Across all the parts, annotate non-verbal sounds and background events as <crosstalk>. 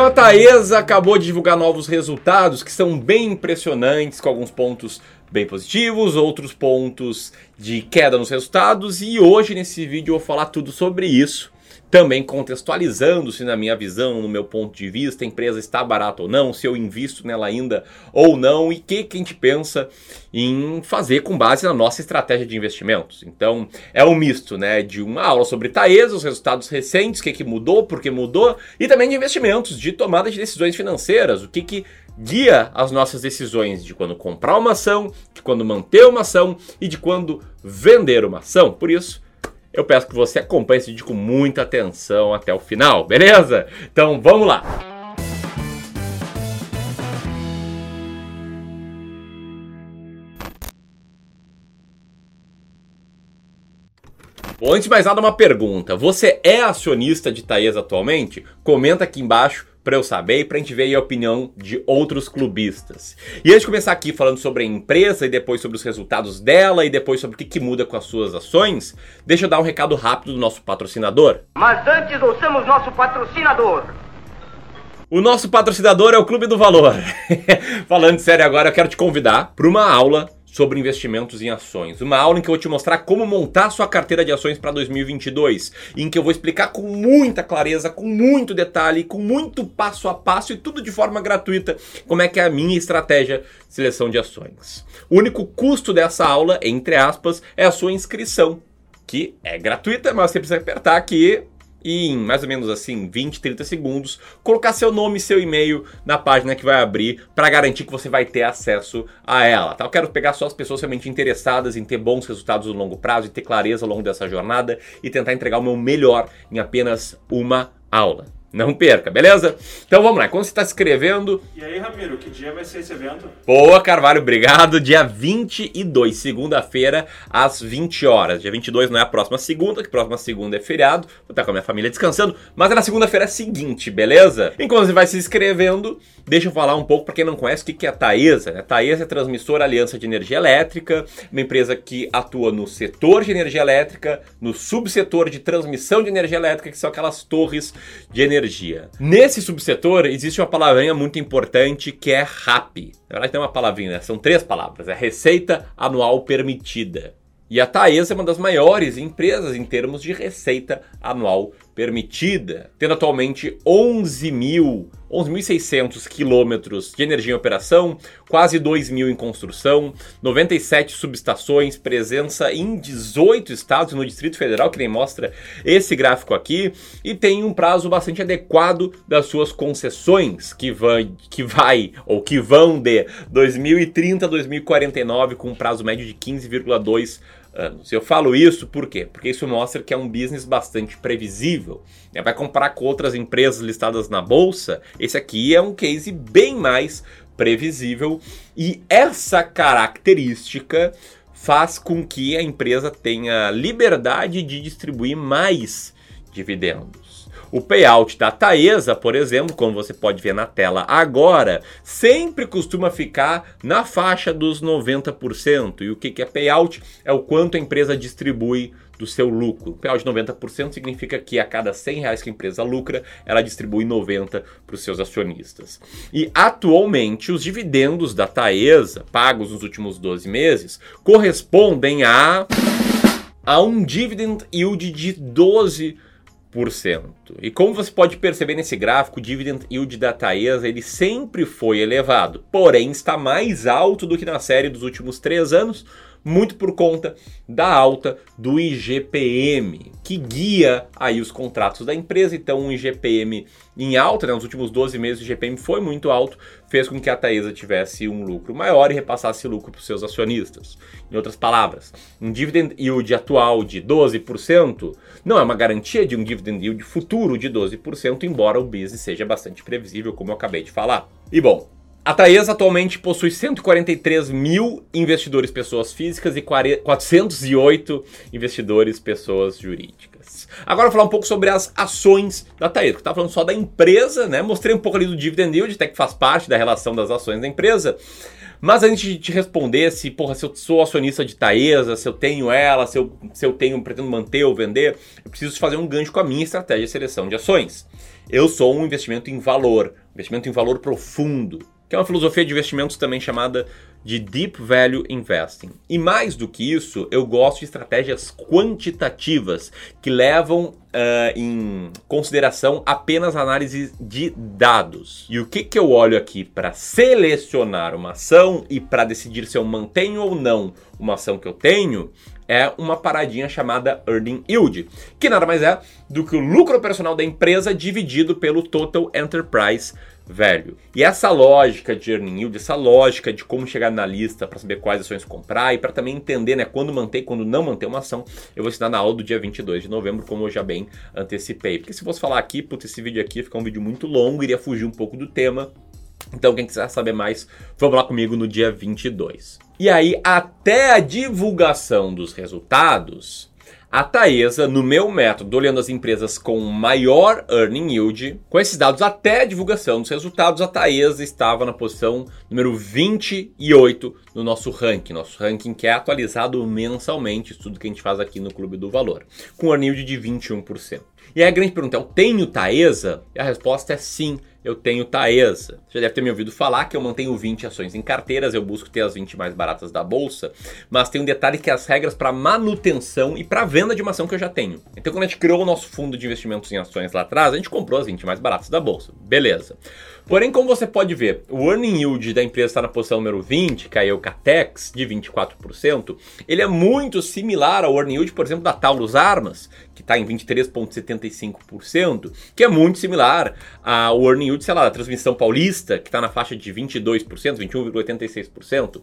Então a Taesa acabou de divulgar novos resultados que são bem impressionantes, com alguns pontos bem positivos, outros pontos de queda nos resultados, e hoje nesse vídeo eu vou falar tudo sobre isso também contextualizando se na minha visão, no meu ponto de vista, a empresa está barata ou não, se eu invisto nela ainda ou não e o que, que a gente pensa em fazer com base na nossa estratégia de investimentos. Então, é um misto né, de uma aula sobre Taesa, os resultados recentes, o que, que mudou, por que mudou, e também de investimentos, de tomada de decisões financeiras, o que, que guia as nossas decisões de quando comprar uma ação, de quando manter uma ação e de quando vender uma ação. Por isso, eu peço que você acompanhe esse vídeo com muita atenção até o final, beleza? Então vamos lá! Bom, antes de mais nada, uma pergunta. Você é acionista de Taesa atualmente? Comenta aqui embaixo para eu saber e para a gente ver a opinião de outros clubistas. E antes de começar aqui falando sobre a empresa e depois sobre os resultados dela e depois sobre o que, que muda com as suas ações, deixa eu dar um recado rápido do nosso patrocinador. Mas antes ouçamos nosso patrocinador. O nosso patrocinador é o Clube do Valor. <laughs> Falando sério agora, eu quero te convidar para uma aula sobre investimentos em ações. Uma aula em que eu vou te mostrar como montar sua carteira de ações para 2022, em que eu vou explicar com muita clareza, com muito detalhe, com muito passo a passo e tudo de forma gratuita como é que é a minha estratégia de seleção de ações. O único custo dessa aula, entre aspas, é a sua inscrição, que é gratuita, mas você precisa apertar aqui e em mais ou menos assim 20, 30 segundos, colocar seu nome e seu e-mail na página que vai abrir para garantir que você vai ter acesso a ela. Tá? Eu quero pegar só as pessoas realmente interessadas em ter bons resultados no longo prazo e ter clareza ao longo dessa jornada e tentar entregar o meu melhor em apenas uma aula. Não perca, beleza? Então vamos lá, quando você está escrevendo. E aí, Ramiro, que dia vai ser esse evento? Boa, Carvalho, obrigado. Dia 22, segunda-feira, às 20 horas. Dia 22 não é a próxima segunda, que a próxima segunda é feriado. Vou estar com a minha família descansando, mas é na segunda-feira seguinte, beleza? Enquanto você vai se inscrevendo, deixa eu falar um pouco para quem não conhece o que é a Taesa. A Taesa é transmissora Aliança de Energia Elétrica, uma empresa que atua no setor de energia elétrica, no subsetor de transmissão de energia elétrica, que são aquelas torres de energia energia. Nesse subsetor existe uma palavrinha muito importante que é RAP. Na verdade tem uma palavrinha, né? são três palavras. É Receita Anual Permitida. E a Taesa é uma das maiores empresas em termos de receita anual permitida, tendo atualmente 11 mil 11.600 quilômetros de energia em operação, quase 2 mil em construção, 97 subestações, presença em 18 estados no Distrito Federal, que nem mostra esse gráfico aqui, e tem um prazo bastante adequado das suas concessões, que vai, que vai ou que vão de 2030 a 2049, com um prazo médio de 15,2 anos. Eu falo isso por quê? Porque isso mostra que é um business bastante previsível. Vai comparar com outras empresas listadas na bolsa, esse aqui é um case bem mais previsível e essa característica faz com que a empresa tenha liberdade de distribuir mais dividendos. O payout da Taesa, por exemplo, como você pode ver na tela agora, sempre costuma ficar na faixa dos 90%. E o que é payout? É o quanto a empresa distribui do seu lucro. O payout de 90% significa que a cada 100 reais que a empresa lucra, ela distribui 90 para os seus acionistas. E atualmente, os dividendos da Taesa, pagos nos últimos 12 meses, correspondem a, a um dividend yield de 12%. E como você pode perceber nesse gráfico, o dividend yield da Taesa ele sempre foi elevado, porém está mais alto do que na série dos últimos três anos, muito por conta da alta do IGPM, que guia aí os contratos da empresa. Então, um IGPM em alta, né, nos últimos 12 meses o IGPM foi muito alto, fez com que a Taesa tivesse um lucro maior e repassasse lucro para os seus acionistas. Em outras palavras, um dividend yield atual de 12% não é uma garantia de um dividend yield futuro de 12%, embora o business seja bastante previsível, como eu acabei de falar. E bom, a Taesa atualmente possui 143 mil investidores pessoas físicas e 408 investidores pessoas jurídicas. Agora vou falar um pouco sobre as ações da Taesa, que está falando só da empresa, né? Mostrei um pouco ali do dividend yield, até que faz parte da relação das ações da empresa. Mas antes de te responder se, porra, se eu sou acionista de Taesa, se eu tenho ela, se eu, se eu tenho, pretendo manter ou vender, eu preciso fazer um gancho com a minha estratégia de seleção de ações. Eu sou um investimento em valor, investimento em valor profundo, que é uma filosofia de investimentos também chamada de Deep Value Investing. E mais do que isso, eu gosto de estratégias quantitativas que levam uh, em consideração apenas análise de dados. E o que, que eu olho aqui para selecionar uma ação e para decidir se eu mantenho ou não uma ação que eu tenho? É uma paradinha chamada Earning Yield, que nada mais é do que o lucro operacional da empresa dividido pelo Total Enterprise velho. E essa lógica de earning yield, essa lógica de como chegar na lista para saber quais ações comprar e para também entender né, quando manter e quando não manter uma ação, eu vou ensinar na aula do dia 22 de novembro, como eu já bem antecipei. Porque se fosse falar aqui, putz, esse vídeo aqui fica um vídeo muito longo, iria fugir um pouco do tema. Então, quem quiser saber mais, vamos lá comigo no dia 22. E aí, até a divulgação dos resultados, a Taesa, no meu método, olhando as empresas com maior earning yield, com esses dados até a divulgação dos resultados, a Taesa estava na posição número 28 no nosso ranking, nosso ranking que é atualizado mensalmente, estudo que a gente faz aqui no Clube do Valor, com earning yield de 21%. E aí a grande pergunta é, eu tenho Taesa? E a resposta é sim eu tenho Taesa. Você já deve ter me ouvido falar que eu mantenho 20 ações em carteiras, eu busco ter as 20 mais baratas da bolsa, mas tem um detalhe que é as regras para manutenção e para venda de uma ação que eu já tenho. Então quando a gente criou o nosso fundo de investimentos em ações lá atrás, a gente comprou as 20 mais baratas da bolsa. Beleza. Porém, como você pode ver, o earning yield da empresa está na posição número 20, que é o Catex, de 24%, ele é muito similar ao earning yield, por exemplo, da Taurus Armas, que está em 23,75%, que é muito similar ao earning yield, sei lá, da Transmissão Paulista, que está na faixa de 22%, 21,86%.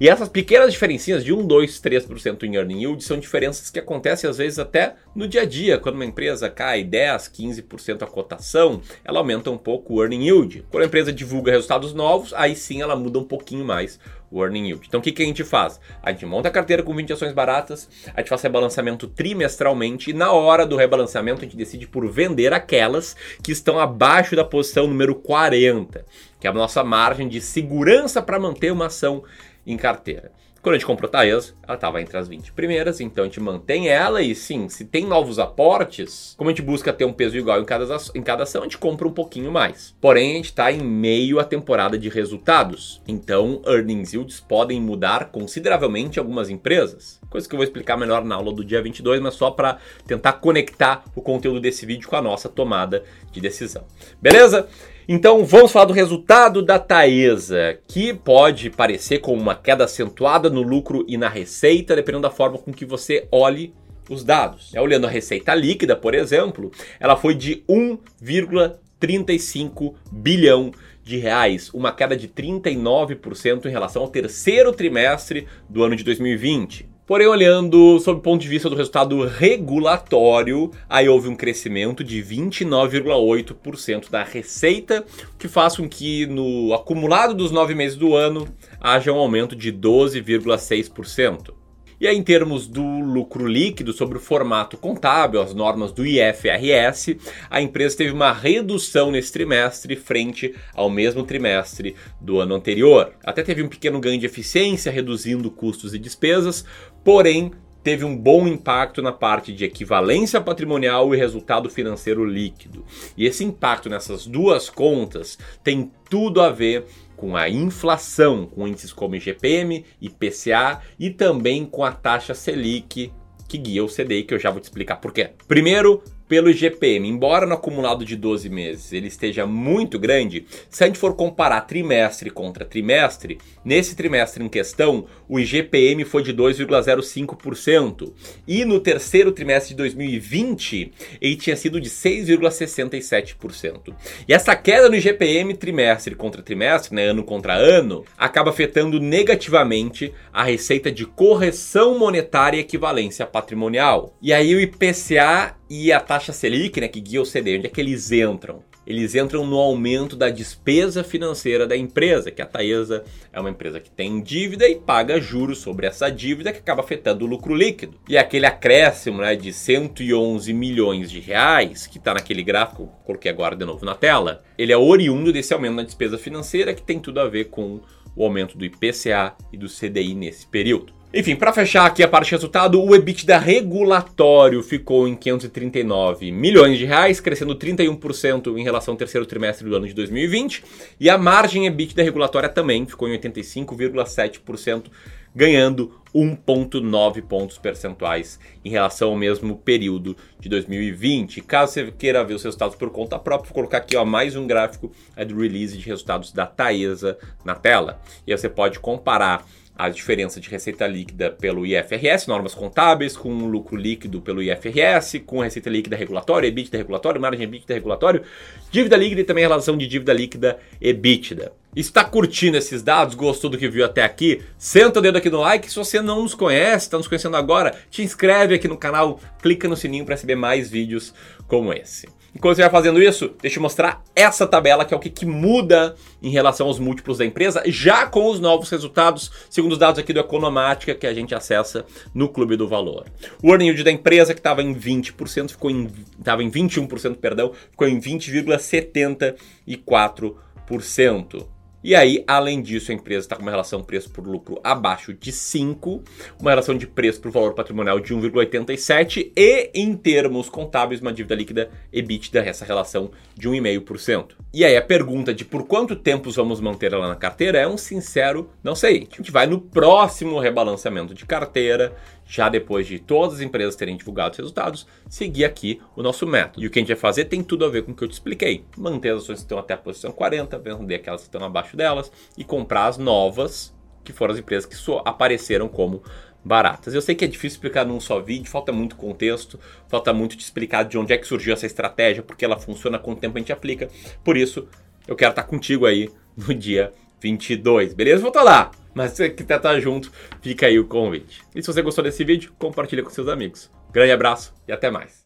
E essas pequenas diferencinhas de 1, 2, 3% em earning yield são diferenças que acontecem às vezes até no dia a dia, quando uma empresa cai 10, 15% a cotação, ela aumenta um pouco o earning yield. Quando a empresa divulga resultados novos, aí sim ela muda um pouquinho mais o earning yield. Então o que, que a gente faz? A gente monta a carteira com 20 ações baratas, a gente faz rebalanceamento trimestralmente e na hora do rebalanceamento a gente decide por vender aquelas que estão abaixo da posição número 40, que é a nossa margem de segurança para manter uma ação em carteira. Quando a gente comprou Taesa, ela estava entre as 20 primeiras, então a gente mantém ela e sim, se tem novos aportes, como a gente busca ter um peso igual em cada, em cada ação, a gente compra um pouquinho mais. Porém, a gente está em meio à temporada de resultados, então earnings yields podem mudar consideravelmente algumas empresas. Coisa que eu vou explicar melhor na aula do dia 22, mas só para tentar conectar o conteúdo desse vídeo com a nossa tomada de decisão. Beleza? Então vamos falar do resultado da Taesa, que pode parecer com uma queda acentuada no lucro e na receita, dependendo da forma com que você olhe os dados. É, olhando a receita líquida, por exemplo, ela foi de 1,35 bilhão de reais, uma queda de 39% em relação ao terceiro trimestre do ano de 2020. Porém, olhando sob o ponto de vista do resultado regulatório, aí houve um crescimento de 29,8% da receita, o que faz com que no acumulado dos nove meses do ano haja um aumento de 12,6%. E aí, em termos do lucro líquido, sobre o formato contábil, as normas do IFRS, a empresa teve uma redução nesse trimestre frente ao mesmo trimestre do ano anterior. Até teve um pequeno ganho de eficiência, reduzindo custos e despesas, porém teve um bom impacto na parte de equivalência patrimonial e resultado financeiro líquido. E esse impacto nessas duas contas tem tudo a ver com a inflação, com índices como IGPM, IPCA e também com a taxa Selic que guia o CDI, que eu já vou te explicar por quê. Primeiro, pelo IGPM, embora no acumulado de 12 meses ele esteja muito grande, se a gente for comparar trimestre contra trimestre, nesse trimestre em questão, o IGPM foi de 2,05% e no terceiro trimestre de 2020 ele tinha sido de 6,67%. E essa queda no IGPM trimestre contra trimestre, né, ano contra ano, acaba afetando negativamente a receita de correção monetária e equivalência patrimonial. E aí o IPCA e a taxa Selic, né, que guia o CD, onde é que eles entram? Eles entram no aumento da despesa financeira da empresa, que a Taesa é uma empresa que tem dívida e paga juros sobre essa dívida que acaba afetando o lucro líquido. E aquele acréscimo né, de 111 milhões de reais, que está naquele gráfico, coloquei agora de novo na tela, ele é oriundo desse aumento na despesa financeira que tem tudo a ver com o aumento do IPCA e do CDI nesse período. Enfim, para fechar aqui a parte de resultado, o EBITDA regulatório ficou em 539 milhões de reais, crescendo 31% em relação ao terceiro trimestre do ano de 2020, e a margem EBITDA regulatória também ficou em 85,7%, ganhando 1,9 pontos percentuais em relação ao mesmo período de 2020. Caso você queira ver os resultados por conta própria, vou colocar aqui ó, mais um gráfico é do release de resultados da Taesa na tela. E aí você pode comparar a diferença de receita líquida pelo IFRS, normas contábeis, com lucro líquido pelo IFRS, com receita líquida regulatória, EBITDA regulatório, margem EBITDA regulatório, dívida líquida e também relação de dívida líquida EBITDA. Está curtindo esses dados? Gostou do que viu até aqui? Senta o dedo aqui no like. Se você não nos conhece, está nos conhecendo agora, te inscreve aqui no canal, clica no sininho para receber mais vídeos como esse. Enquanto você vai fazendo isso, deixa eu mostrar essa tabela, que é o que, que, muda em relação aos múltiplos da empresa, já com os novos resultados, segundo os dados aqui do Economática, que a gente acessa no Clube do Valor. O earning yield da empresa, que estava em 20%, ficou em, estava em 21%, perdão, ficou em 20,74%. E aí, além disso, a empresa está com uma relação preço por lucro abaixo de 5, uma relação de preço por valor patrimonial de 1,87 e, em termos contábeis, uma dívida líquida EBITDA, essa relação de 1,5%. E aí, a pergunta de por quanto tempo vamos manter ela na carteira é um sincero não sei. A gente vai no próximo rebalanceamento de carteira, já depois de todas as empresas terem divulgado os resultados, seguir aqui o nosso método. E o que a gente vai fazer tem tudo a ver com o que eu te expliquei. Manter as ações que estão até a posição 40, vender aquelas que estão abaixo delas e comprar as novas, que foram as empresas que só apareceram como baratas. Eu sei que é difícil explicar num só vídeo, falta muito contexto, falta muito te explicar de onde é que surgiu essa estratégia, porque ela funciona, quanto tempo a gente aplica. Por isso, eu quero estar contigo aí no dia 22, beleza? Vou estar lá. Mas se você quiser estar junto, fica aí o convite. E se você gostou desse vídeo, compartilha com seus amigos. Grande abraço e até mais.